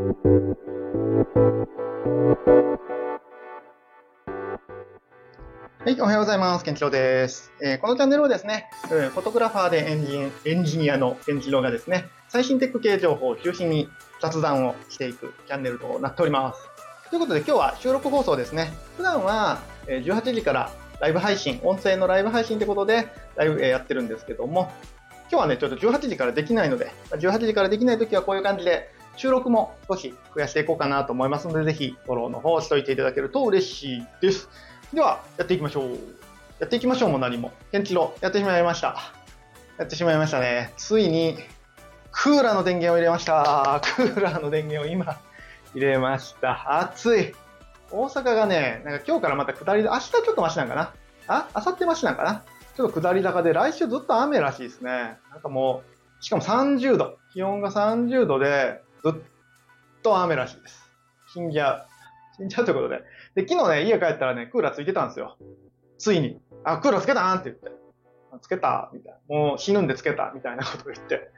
はい、おはようございます。ケンチロウです、えー、このチャンネルはですね、フォトグラファーでエンジエンジニアのケンチロウがですね、最新テック系情報を中心に雑談をしていくチャンネルとなっております。ということで今日は収録放送ですね。普段は18時からライブ配信、音声のライブ配信ということでライブやってるんですけども、今日はね、ちょっと18時からできないので、18時からできないときはこういう感じで収録も少し増やしていこうかなと思いますので、ぜひフォローの方をしといていただけると嬉しいです。では、やっていきましょう。やっていきましょうも何も。ケンチロ、やってしまいました。やってしまいましたね。ついに、クーラーの電源を入れました。クーラーの電源を今、入れました。暑い。大阪がね、なんか今日からまた下りで、明日ちょっとマシなんかな？あ？明後日マシなんかな？ちょっと下り坂で、来週ずっと雨らしいですね。なんかもう、しかも30度。気温が30度で、ずっと雨らしいです。死んじゃう。死んじゃうということで。で、昨日ね、家帰ったらね、クーラーついてたんですよ。ついに。あ、クーラーつけたんって言って。つけた？みたいな。もう死ぬんでつけたみたいなことを言って。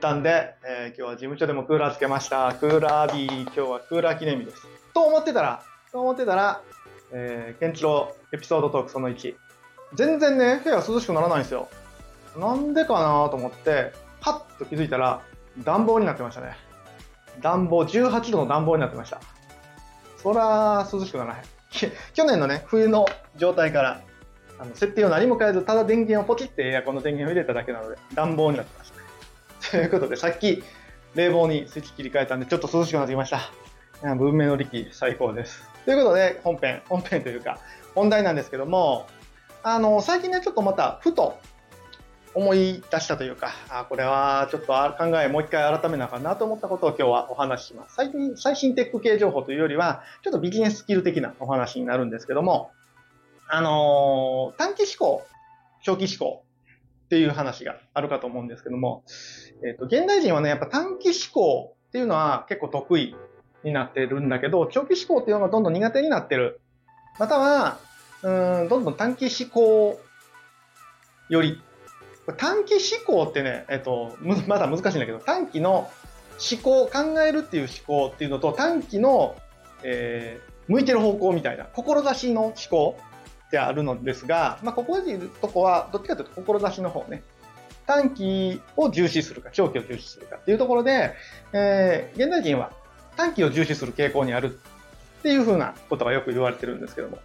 たんで、えー、今日は事務所でもクーラーつけました。クーラー日、今日はクーラー記念日です。と思ってたら、と思ってたら、えー、ケンチロエピソードトークその1。全然ね、部屋涼しくならないんですよ。なんでかなと思って、パッと気づいたら、暖房になってましたね。暖房、18度の暖房になってました。そら、涼しくならへん。去年のね、冬の状態から、あの設定を何も変えず、ただ電源をポチってエアコンの電源を入れただけなので、暖房になってました。ということで、さっき冷房にスイッチ切り替えたんで、ちょっと涼しくなってきました。文明の力最高です。ということで、本編、本編というか、本題なんですけども、あの、最近ね、ちょっとまた、ふと思い出したというか、あこれはちょっと考えもう一回改めなあかんなと思ったことを今日はお話しします。最近、最新テック系情報というよりは、ちょっとビジネススキル的なお話になるんですけども、あのー、短期思考、長期思考っていう話があるかと思うんですけども、えっ、ー、と、現代人はね、やっぱ短期思考っていうのは結構得意になってるんだけど、長期思考っていうのがどんどん苦手になってる。または、うん、どんどん短期思考より短期思考ってね、えっと、まだ難しいんだけど、短期の思考、考えるっていう思考っていうのと、短期の、えー、向いてる方向みたいな、志の思考ってあるのですが、まあ、ここで言うとこは、どっちかというと志の方ね。短期を重視するか、長期を重視するかっていうところで、えー、現代人は短期を重視する傾向にあるっていうふうなことがよく言われてるんですけども。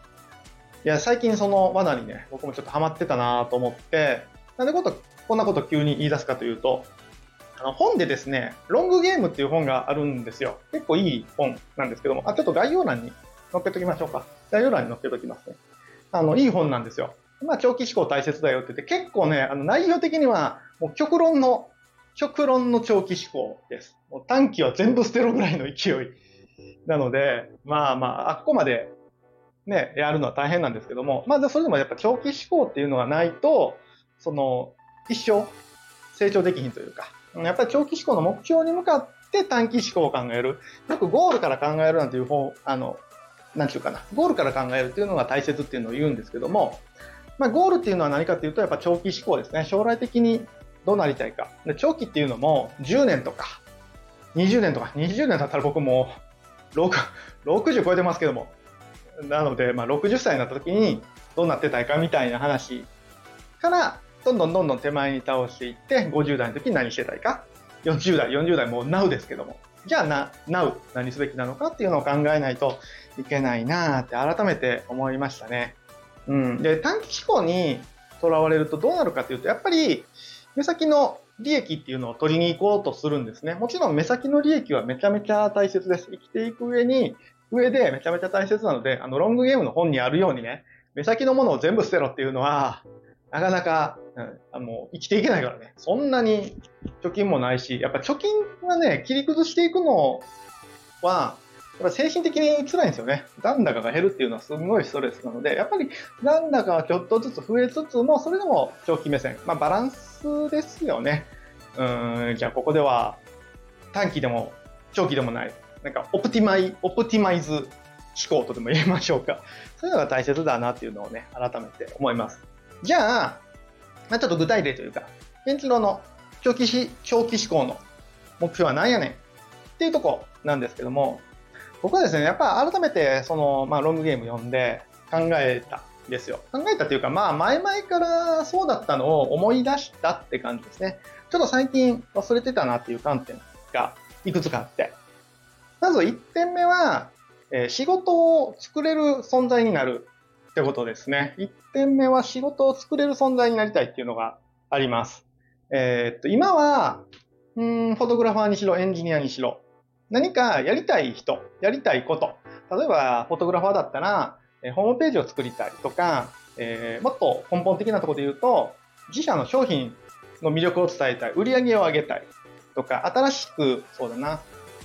いや、最近その罠にね、僕もちょっとハマってたなと思って、なんでこと、こんなこと急に言い出すかというと、あの本でですね、ロングゲームっていう本があるんですよ。結構いい本なんですけども、あ、ちょっと概要欄に載っけときましょうか。概要欄に載っけときますね。あの、いい本なんですよ。まあ、長期思考大切だよって言って、結構ね、あの、内容的には、もう極論の、極論の長期思考です。もう短期は全部捨てろぐらいの勢い。なので、まあまあ、あっこまで、ね、やるのは大変なんですけども、まあ、それでもやっぱ長期思考っていうのがないと、その、一生成長できひんというか、やっぱり長期思考の目標に向かって短期思考を考える。よくゴールから考えるなんていう方、あの、なんていうかな、ゴールから考えるっていうのが大切っていうのを言うんですけども、まあ、ゴールっていうのは何かっていうと、やっぱ長期思考ですね。将来的にどうなりたいか。で長期っていうのも10年とか、20年とか、20年だったら僕も6 60超えてますけども、なので、まあ、60歳になった時にどうなってたいかみたいな話からどんどんどんどん手前に倒していって、50代の時に何してたいか、40代、40代もう Now ですけども、じゃあな、Now 何すべきなのかっていうのを考えないといけないなって改めて思いましたね。うん。で、短期思考にとらわれるとどうなるかっていうと、やっぱり目先の利益っていうのを取りに行こうとするんですね。もちろん目先の利益はめちゃめちゃ大切です。生きていく上に、上でめちゃめちゃ大切なので、あの、ロングゲームの本にあるようにね、目先のものを全部捨てろっていうのは、なかなか、うん、あの生きていけないからね。そんなに貯金もないし、やっぱ貯金はね、切り崩していくのは、やっぱ精神的に辛いんですよね。残高が減るっていうのはすごいストレスなので、やっぱり残高はちょっとずつ増えつつも、それでも長期目線。まあバランスですよね。うん、じゃあここでは短期でも長期でもない。なんかオプティマイ、オプティマイズ思考とでも言いましょうか。そういうのが大切だなっていうのをね、改めて思います。じゃあ、まあ、ちょっと具体例というか、ケンチロの長期し長期思考の目標は何やねん？っていうとこなんですけども、僕はですね、やっぱ改めてその、まあ、ロングゲーム読んで考えたんですよ。考えたというか、まあ前々からそうだったのを思い出したって感じですね。ちょっと最近忘れてたなっていう観点がいくつかあって。まず1点目は、えー、仕事を作れる存在になるってことですね。1点目は仕事を作れる存在になりたいっていうのがあります。えー、っと、今は、うん、フォトグラファーにしろ、エンジニアにしろ、何かやりたい人、やりたいこと。例えば、フォトグラファーだったら、えホームページを作りたいとか、えー、もっと根本的なところで言うと、自社の商品の魅力を伝えたい、売り上げを上げたいとか、新しく、そうだな、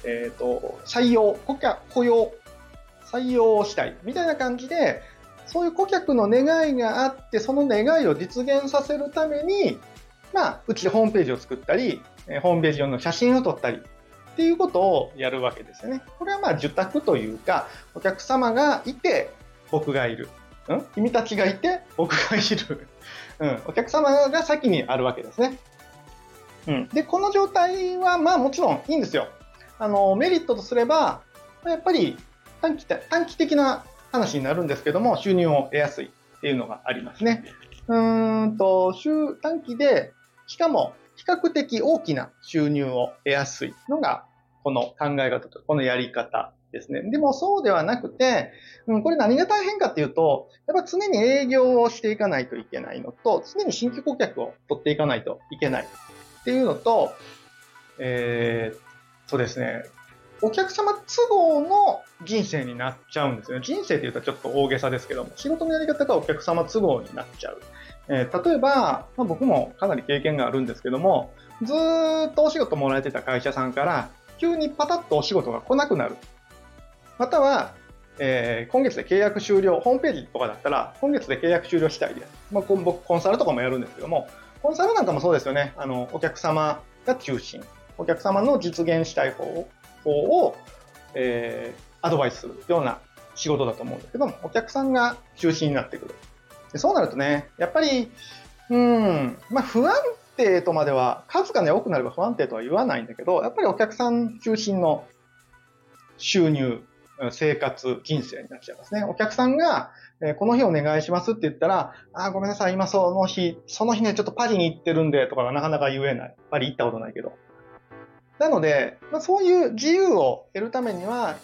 えっ、ー、と、採用、顧客、雇用、採用をしたい、みたいな感じで、そういう顧客の願いがあって、その願いを実現させるために、まあ、うちでホームページを作ったり、ホームページ用の写真を撮ったり、っていうことをやるわけですよね。これはまあ受託というか、お客様がいて僕がいる。うん、君たちがいて僕がいる。うん、お客様が先にあるわけですね。うん、で、この状態はまあもちろんいいんですよ。あの、メリットとすれば、やっぱり短期短期的な話になるんですけども、収入を得やすいっていうのがありますね。うーんと、週短期で、しかも比較的大きな収入を得やすいのが、この考え方と、このやり方ですね。でもそうではなくて、うん、これ何が大変かっていうと、やっぱ常に営業をしていかないといけないのと、常に新規顧客を取っていかないといけないっていうのと、えー、そうですね、お客様都合の人生になっちゃうんですね。人生って言うとちょっと大げさですけども、仕事のやり方がお客様都合になっちゃう。えー、例えば、まあ、僕もかなり経験があるんですけども、ずっとお仕事もらえてた会社さんから、急にパタッとお仕事が来なくなる。または、えー、今月で契約終了、ホームページとかだったら、今月で契約終了したいです。まあ、僕、コンサルとかもやるんですけども、コンサルなんかもそうですよね。あの、お客様が中心。お客様の実現したい方、をえー、アドバイスするような仕事だと思うんですけども、お客さんが中心になってくる。でそうなるとね、やっぱり、うん、まあ不安定とまでは、数がね、多くなれば不安定とは言わないんだけど、やっぱりお客さん中心の収入、生活、人生になっちゃいますね。お客さんが、えー、この日お願いしますって言ったら、あ、ごめんなさい、今その日、その日ね、ちょっとパリに行ってるんで、とかがなかなか言えない。パリ行ったことないけど。なので、まあ、そういう自由を得るためには、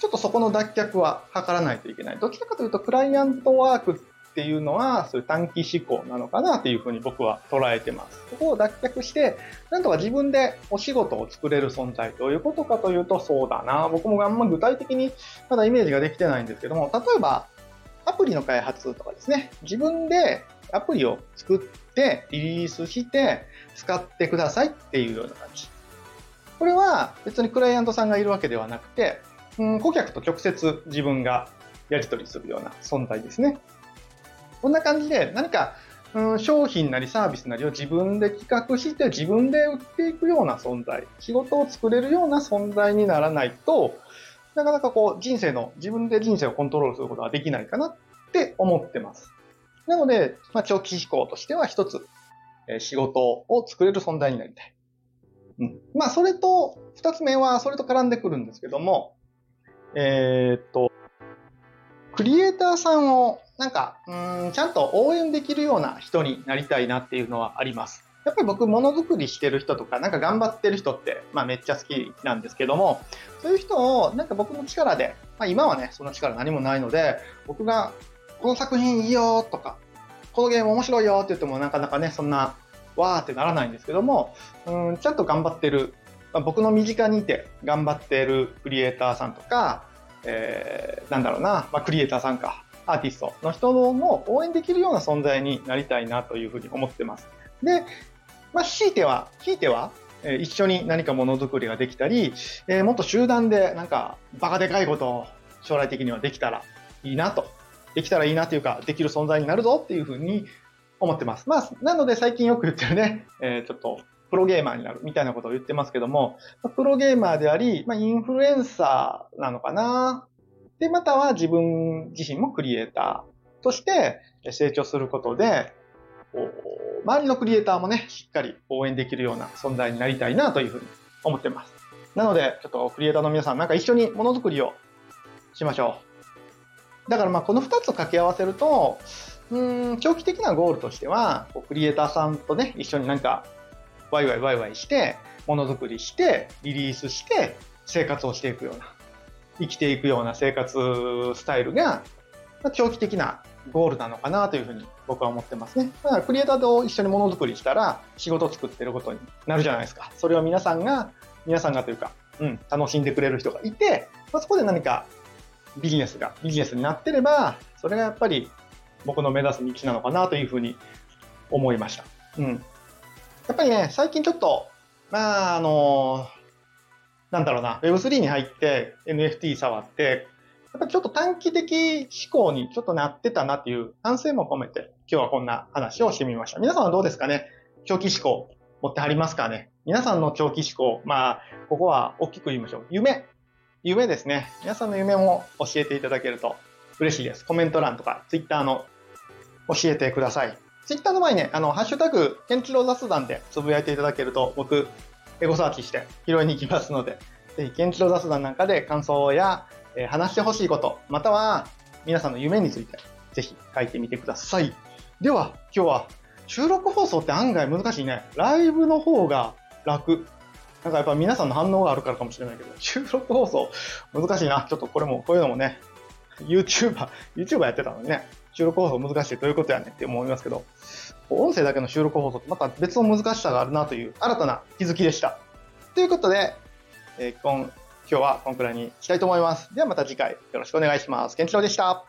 ちょっとそこの脱却は図らないといけない。どちらかというと、クライアントワークっていうのは、そういう短期思考なのかなというふうに僕は捉えてます。そこを脱却して、なんとか自分でお仕事を作れる存在どういうことかというと、そうだな。僕もあんま具体的にまだイメージができてないんですけども、例えば、アプリの開発とかですね、自分でアプリを作ってリリースして使ってくださいっていうような感じ。これは別にクライアントさんがいるわけではなくて、うん、顧客と直接自分がやり取りするような存在ですね。こんな感じで何か、うん、商品なりサービスなりを自分で企画して自分で売っていくような存在、仕事を作れるような存在にならないと、なかなかこう人生の、自分で人生をコントロールすることができないかなって思ってます。なので、まあ、長期思考としては一つ、え仕事を作れる存在になりたい。うん。まあ、それと、二つ目は、それと絡んでくるんですけども、えー、っと、クリエイターさんを、なんか、うん、ちゃんと応援できるような人になりたいなっていうのはあります。やっぱり僕、ものづくりしてる人とか、なんか頑張ってる人って、まあめっちゃ好きなんですけども、そういう人を、なんか僕の力で、まあ今はね、その力何もないので、僕が、この作品いいよとか、このゲーム面白いよって言ってもなかなかね、そんなわーってならないんですけども、うん、ちゃんと頑張ってる、まあ、僕の身近にいて頑張ってるクリエイターさんとか、えー、なんだろうな、まあ、クリエイターさんか、アーティストの人も応援できるような存在になりたいなというふうに思ってます。で、まあ、強いては、強いては、え、一緒に何かものづくりができたり、えー、もっと集団でなんかバカでかいことを将来的にはできたらいいなと、できたらいいなというか、できる存在になるぞっていうふうに思ってます。まあ、なので最近よく言ってるね、えー、ちょっと、プロゲーマーになるみたいなことを言ってますけども、プロゲーマーであり、まあ、インフルエンサーなのかな。で、または自分自身もクリエイターとして成長することで、周りのクリエイターもね、しっかり応援できるような存在になりたいなというふうに思ってます。なので、ちょっとクリエイターの皆さん、なんか一緒にものづくりをしましょう。だからまあこの2つを掛け合わせると、うん長期的なゴールとしては、クリエイターさんとね、一緒になんかワイワイワイワイして、ものづくりして、リリースして、生活をしていくような、生きていくような生活スタイルが、長期的なゴールなのかなというふうに僕は思ってますね。だからクリエイターと一緒にものづくりしたら仕事を作ってることになるじゃないですか。それを皆さんが、皆さんがというか、うん、楽しんでくれる人がいて、まあ、そこで何かビジネスが、ビジネスになってれば、それがやっぱり僕の目指す道なのかなというふうに思いました。うん。やっぱりね、最近ちょっと、まあ、あの、なんだろうな、Web3 に入って NFT 触って、やっぱちょっと短期的思考にちょっとなってたなっていう反省も込めて、今日はこんな話をしてみました。皆さんはどうですかね？長期思考持ってはりますかね？皆さんの長期思考、まあ、ここは大きく言いましょう。夢。夢ですね。皆さんの夢も教えていただけると嬉しいです。コメント欄とか、Twitter の教えてください。ツイッターの前にね、あの、ハッシュタグ、ケンチロ雑談でつぶやいていただけると、僕、エゴサーチして拾いに行きますので、ぜひ、ケンチロ雑談なんかで感想や、えー、話してほしいこと、または、皆さんの夢について、ぜひ書いてみてください。では、今日は、収録放送って案外難しいね。ライブの方が楽。なんかやっぱ皆さんの反応があるからかもしれないけど、収録放送難しいな。ちょっとこれも、こういうのもね、YouTuber、YouTuber やってたのにね、収録放送難しいということやねって思いますけど、音声だけの収録放送ってまた別の難しさがあるなという新たな気づきでした。ということで、えー、今今日はこのくらいにしたいと思います。ではまた次回よろしくお願いします。健一郎でした。